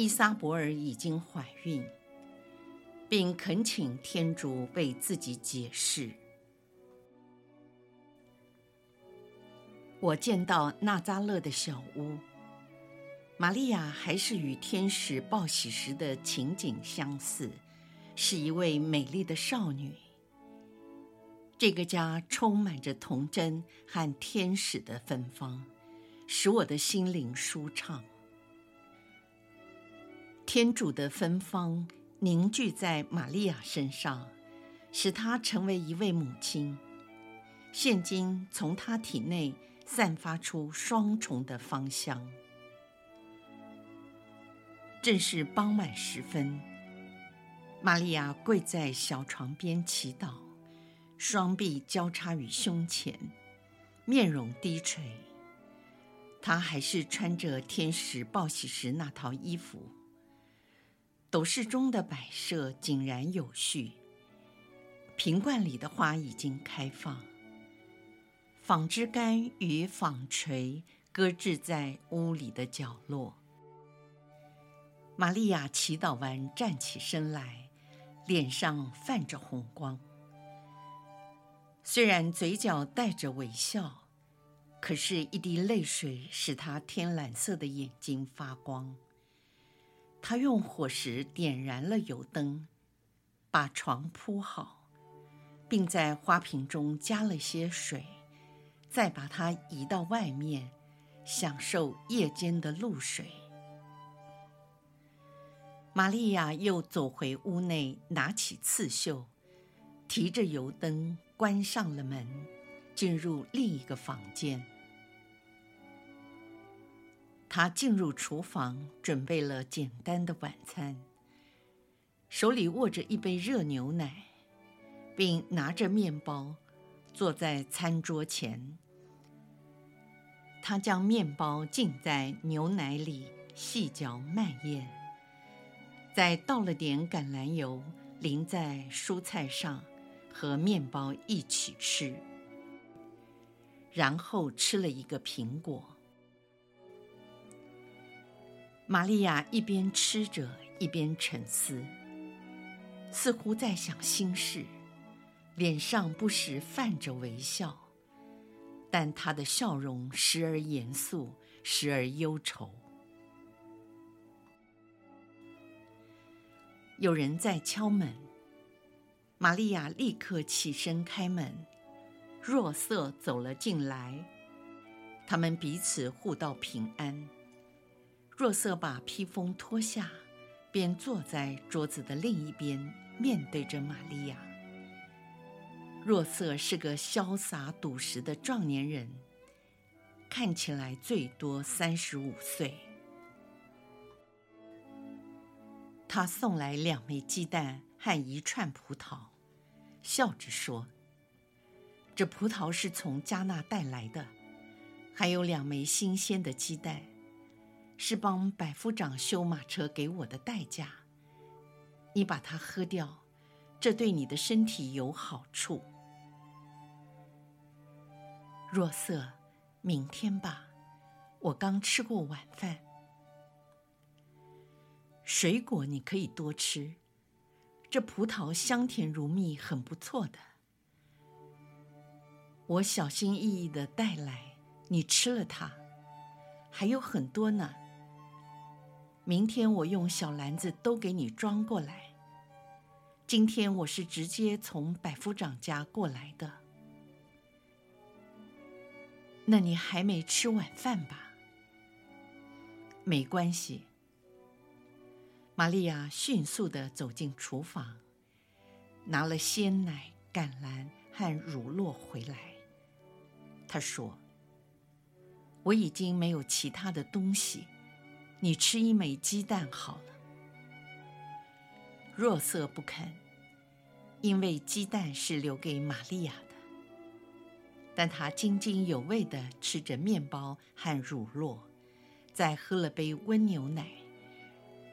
伊莎伯尔已经怀孕，并恳请天主为自己解释。我见到纳扎勒的小屋，玛利亚还是与天使报喜时的情景相似，是一位美丽的少女。这个家充满着童真和天使的芬芳，使我的心灵舒畅。天主的芬芳凝聚在玛利亚身上，使她成为一位母亲。现今从她体内散发出双重的芳香。正是傍晚时分，玛利亚跪在小床边祈祷，双臂交叉于胸前，面容低垂。她还是穿着天使报喜时那套衣服。斗室中的摆设井然有序，瓶罐里的花已经开放，纺织杆与纺锤搁置在屋里的角落。玛利亚祈祷完，站起身来，脸上泛着红光。虽然嘴角带着微笑，可是，一滴泪水使她天蓝色的眼睛发光。他用火石点燃了油灯，把床铺好，并在花瓶中加了些水，再把它移到外面，享受夜间的露水。玛利亚又走回屋内，拿起刺绣，提着油灯，关上了门，进入另一个房间。他进入厨房，准备了简单的晚餐，手里握着一杯热牛奶，并拿着面包，坐在餐桌前。他将面包浸在牛奶里，细嚼慢咽，再倒了点橄榄油，淋在蔬菜上，和面包一起吃，然后吃了一个苹果。玛利亚一边吃着，一边沉思，似乎在想心事，脸上不时泛着微笑，但她的笑容时而严肃，时而忧愁。有人在敲门，玛利亚立刻起身开门，若瑟走了进来，他们彼此互道平安。若瑟把披风脱下，便坐在桌子的另一边，面对着玛利亚。若瑟是个潇洒笃实的壮年人，看起来最多三十五岁。他送来两枚鸡蛋和一串葡萄，笑着说：“这葡萄是从加纳带来的，还有两枚新鲜的鸡蛋。”是帮百夫长修马车给我的代价。你把它喝掉，这对你的身体有好处。若瑟，明天吧，我刚吃过晚饭。水果你可以多吃，这葡萄香甜如蜜，很不错的。我小心翼翼的带来，你吃了它，还有很多呢。明天我用小篮子都给你装过来。今天我是直接从百夫长家过来的。那你还没吃晚饭吧？没关系。玛利亚迅速地走进厨房，拿了鲜奶、橄榄和乳酪回来。她说：“我已经没有其他的东西。”你吃一枚鸡蛋好了。”若瑟不肯，因为鸡蛋是留给玛利亚的。但他津津有味地吃着面包和乳酪，再喝了杯温牛奶，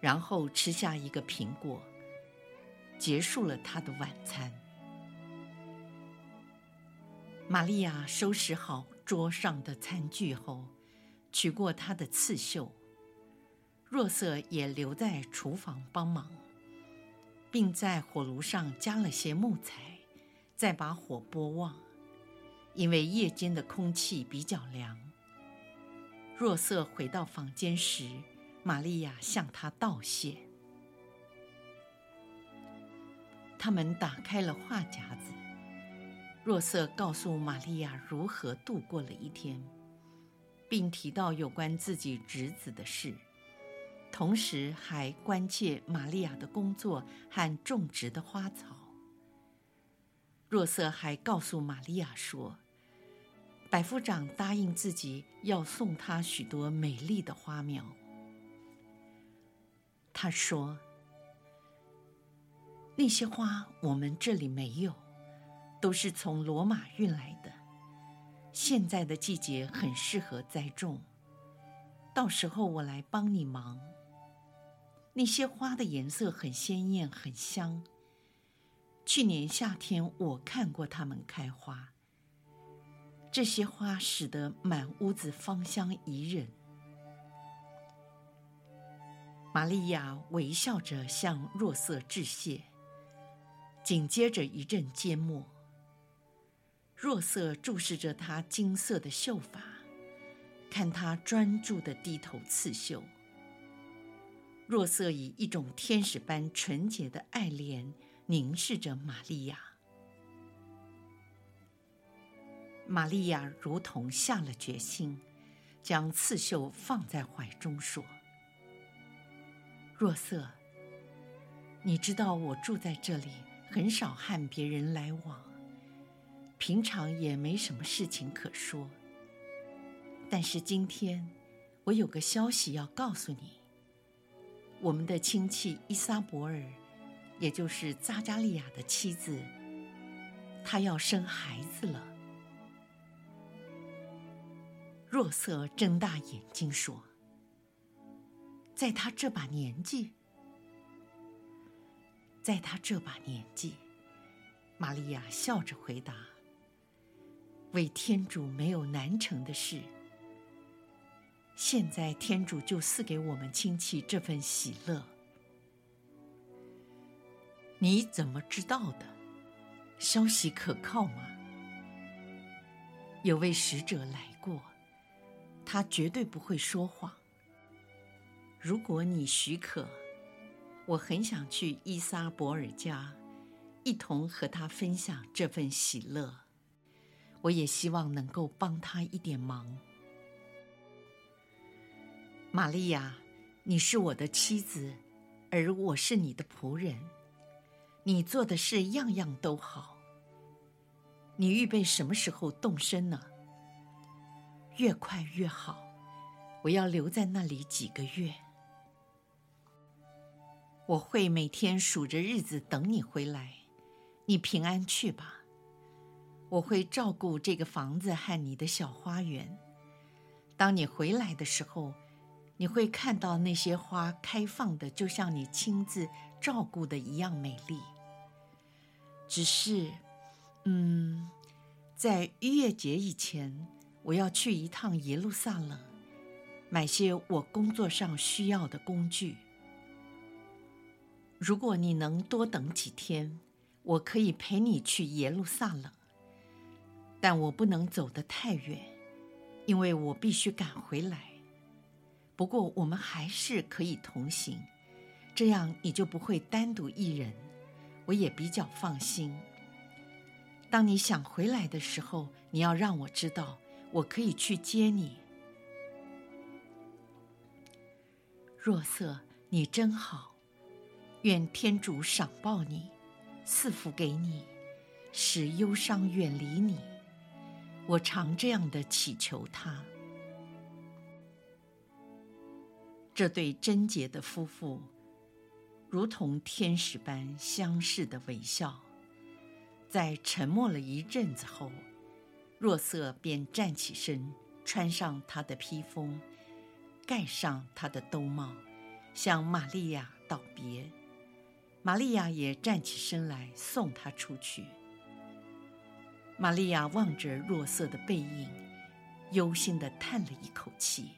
然后吃下一个苹果，结束了他的晚餐。玛利亚收拾好桌上的餐具后，取过她的刺绣。若瑟也留在厨房帮忙，并在火炉上加了些木材，再把火拨旺。因为夜间的空气比较凉。若瑟回到房间时，玛利亚向他道谢。他们打开了话匣子，若瑟告诉玛利亚如何度过了一天，并提到有关自己侄子的事，同时还关切玛利亚的工作和种植的花草。若瑟还告诉玛利亚说，百夫长答应自己要送他许多美丽的花苗。他说：“那些花我们这里没有，都是从罗马运来的。现在的季节很适合栽种，到时候我来帮你忙。那些花的颜色很鲜艳，很香。去年夏天我看过它们开花。”这些花使得满屋子芳香宜人。玛利亚微笑着向若瑟致谢，紧接着一阵缄默。若瑟注视着她金色的秀发，看她专注地低头刺绣。若瑟以一种天使般纯洁的爱怜凝视着玛利亚。玛利亚如同下了决心，将刺绣放在怀中，说：“若瑟，你知道我住在这里，很少和别人来往，平常也没什么事情可说。但是今天，我有个消息要告诉你。我们的亲戚伊莎伯尔，也就是扎加利亚的妻子，她要生孩子了。”若瑟睁大眼睛说：“在他这把年纪，在他这把年纪。”玛利亚笑着回答：“为天主没有难成的事。现在天主就赐给我们亲戚这份喜乐。你怎么知道的？消息可靠吗？有位使者来过。”他绝对不会说谎。如果你许可，我很想去伊撒伯尔家，一同和他分享这份喜乐。我也希望能够帮他一点忙。玛利亚，你是我的妻子，而我是你的仆人。你做的事样样都好。你预备什么时候动身呢？越快越好，我要留在那里几个月。我会每天数着日子等你回来，你平安去吧。我会照顾这个房子和你的小花园。当你回来的时候，你会看到那些花开放的，就像你亲自照顾的一样美丽。只是，嗯，在逾越节以前。我要去一趟耶路撒冷，买些我工作上需要的工具。如果你能多等几天，我可以陪你去耶路撒冷，但我不能走得太远，因为我必须赶回来。不过我们还是可以同行，这样你就不会单独一人，我也比较放心。当你想回来的时候，你要让我知道。我可以去接你，若瑟，你真好。愿天主赏报你，赐福给你，使忧伤远离你。我常这样的祈求他。这对贞洁的夫妇，如同天使般相视的微笑。在沉默了一阵子后，若瑟便站起身，穿上他的披风，盖上他的兜帽，向玛利亚道别。玛利亚也站起身来送他出去。玛利亚望着若瑟的背影，忧心地叹了一口气。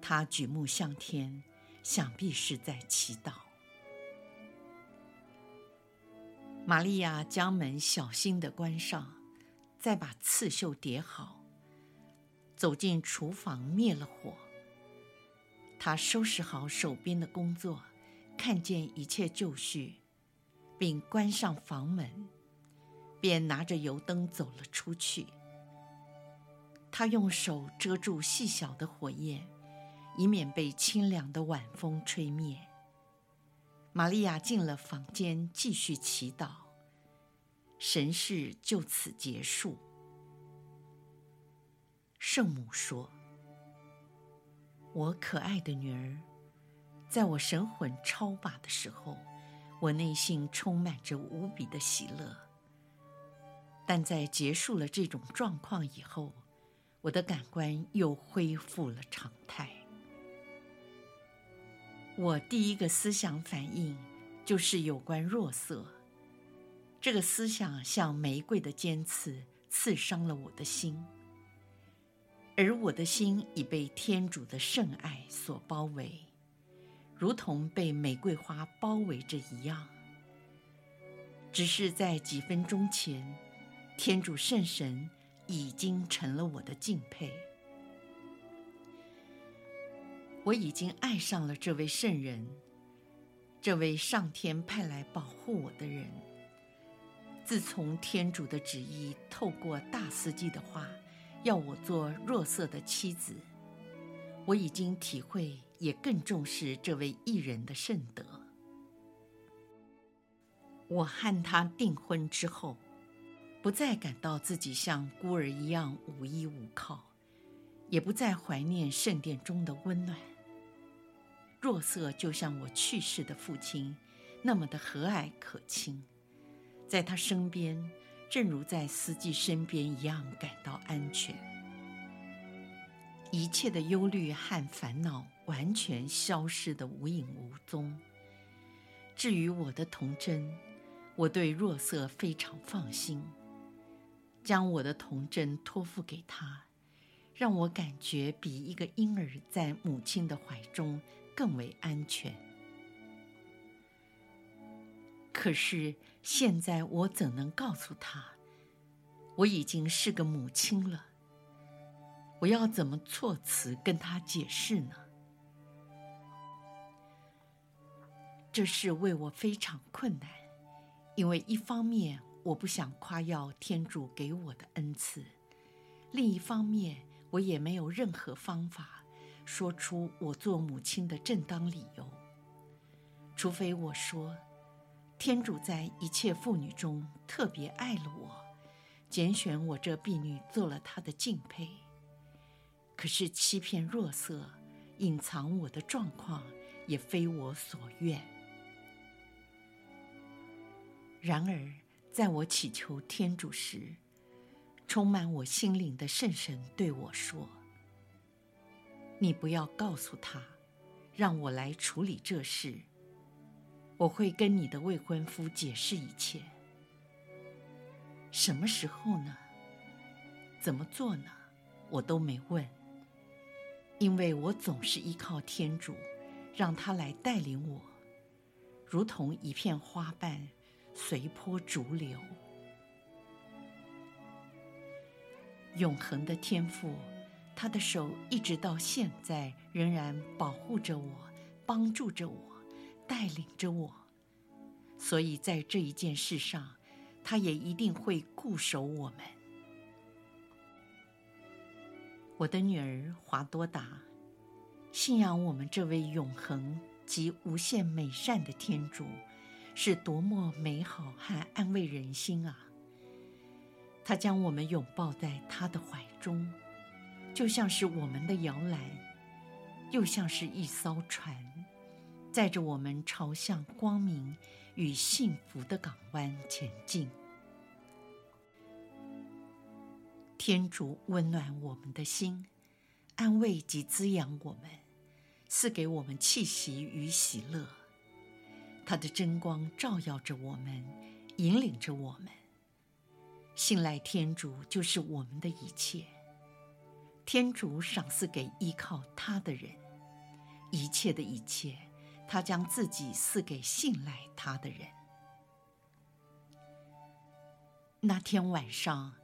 他举目向天，想必是在祈祷。玛利亚将门小心地关上，再把刺绣叠好，走进厨房灭了火。他收拾好手边的工作。看见一切就绪，并关上房门，便拿着油灯走了出去。他用手遮住细小的火焰，以免被清凉的晚风吹灭。玛利亚进了房间，继续祈祷。神事就此结束。圣母说：“我可爱的女儿。”在我神魂超拔的时候，我内心充满着无比的喜乐。但在结束了这种状况以后，我的感官又恢复了常态。我第一个思想反应就是有关若瑟。这个思想像玫瑰的尖刺，刺伤了我的心。而我的心已被天主的圣爱所包围。如同被玫瑰花包围着一样。只是在几分钟前，天主圣神已经成了我的敬佩。我已经爱上了这位圣人，这位上天派来保护我的人。自从天主的旨意透过大司祭的话，要我做若瑟的妻子，我已经体会。也更重视这位艺人的圣德。我和他订婚之后，不再感到自己像孤儿一样无依无靠，也不再怀念圣殿中的温暖。若瑟就像我去世的父亲，那么的和蔼可亲，在他身边，正如在司机身边一样，感到安全。一切的忧虑和烦恼完全消失得无影无踪。至于我的童贞，我对若瑟非常放心，将我的童贞托付给他，让我感觉比一个婴儿在母亲的怀中更为安全。可是现在我怎能告诉他，我已经是个母亲了？我要怎么措辞跟他解释呢？这事为我非常困难，因为一方面我不想夸耀天主给我的恩赐，另一方面我也没有任何方法说出我做母亲的正当理由，除非我说，天主在一切妇女中特别爱了我，拣选我这婢女做了他的敬佩。可是欺骗弱色，隐藏我的状况，也非我所愿。然而，在我祈求天主时，充满我心灵的圣神对我说：“你不要告诉他，让我来处理这事。我会跟你的未婚夫解释一切。什么时候呢？怎么做呢？我都没问。”因为我总是依靠天主，让他来带领我，如同一片花瓣随波逐流。永恒的天父，他的手一直到现在仍然保护着我，帮助着我，带领着我，所以在这一件事上，他也一定会固守我们。我的女儿华多达，信仰我们这位永恒及无限美善的天主，是多么美好和安慰人心啊！他将我们拥抱在他的怀中，就像是我们的摇篮，又像是一艘船，载着我们朝向光明与幸福的港湾前进。天主温暖我们的心，安慰及滋养我们，赐给我们气息与喜乐。他的真光照耀着我们，引领着我们。信赖天主就是我们的一切。天主赏赐给依靠他的人，一切的一切，他将自己赐给信赖他的人。那天晚上，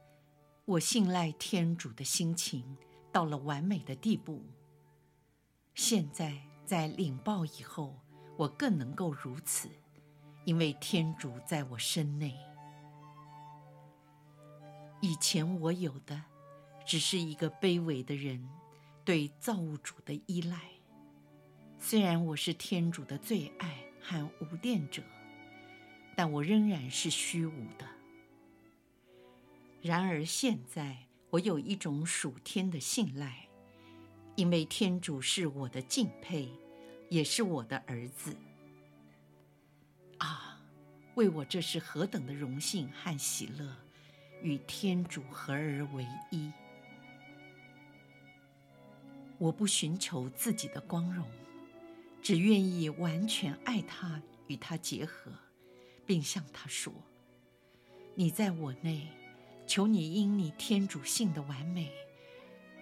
我信赖天主的心情到了完美的地步。现在在领报以后，我更能够如此，因为天主在我身内。以前我有的，只是一个卑微的人对造物主的依赖。虽然我是天主的最爱和无玷者，但我仍然是虚无的。然而现在，我有一种属天的信赖，因为天主是我的敬佩。也是我的儿子啊！为我这是何等的荣幸和喜乐，与天主合而为一。我不寻求自己的光荣，只愿意完全爱他，与他结合，并向他说：“你在我内，求你因你天主性的完美，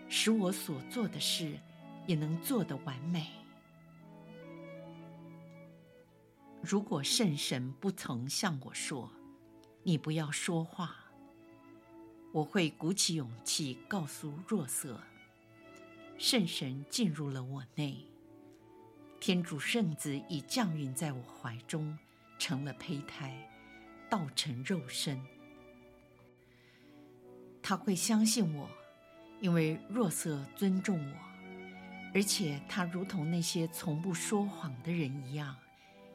使我所做的事也能做得完美。”如果圣神不曾向我说：“你不要说话”，我会鼓起勇气告诉若瑟：“圣神进入了我内，天主圣子已降孕在我怀中，成了胚胎，道成肉身。”他会相信我，因为若瑟尊重我，而且他如同那些从不说谎的人一样。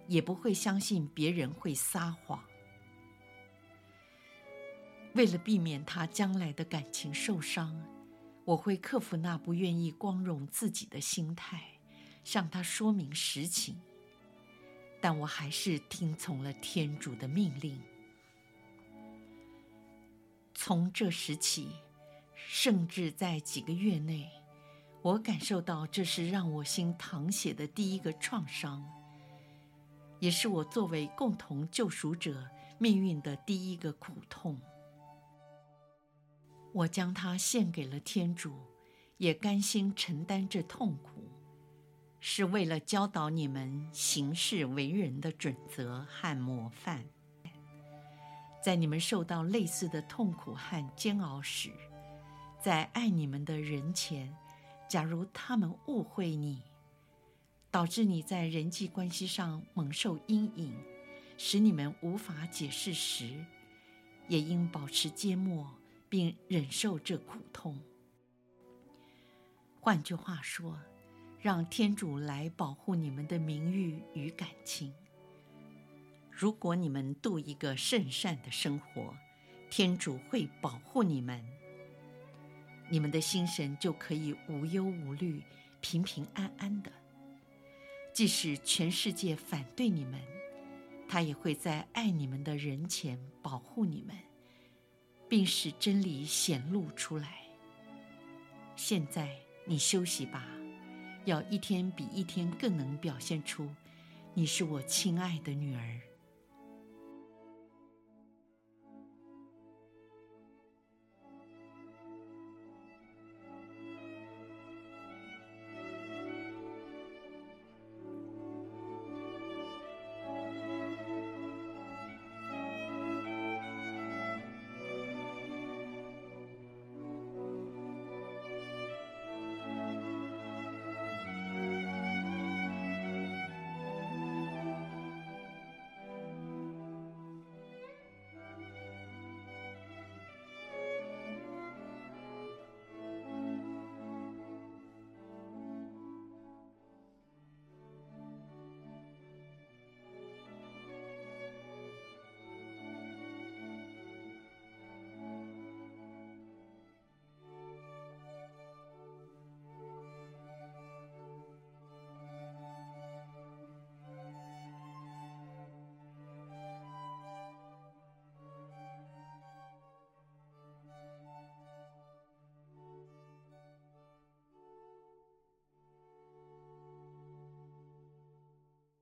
也不会相信别人会撒谎。为了避免他将来的感情受伤，我会克服那不愿意光荣自己的心态，向他说明实情。但我还是听从了天主的命令。从这时起，甚至在几个月内，我感受到这是让我心淌血的第一个创伤。也是我作为共同救赎者命运的第一个苦痛。我将它献给了天主，也甘心承担这痛苦，是为了教导你们行事为人的准则和模范。在你们受到类似的痛苦和煎熬时，在爱你们的人前，假如他们误会你，导致你在人际关系上蒙受阴影，使你们无法解释时，也应保持缄默，并忍受这苦痛。换句话说，让天主来保护你们的名誉与感情。如果你们度一个圣善的生活，天主会保护你们，你们的心神就可以无忧无虑、平平安安的。即使全世界反对你们，他也会在爱你们的人前保护你们，并使真理显露出来。现在你休息吧，要一天比一天更能表现出你是我亲爱的女儿。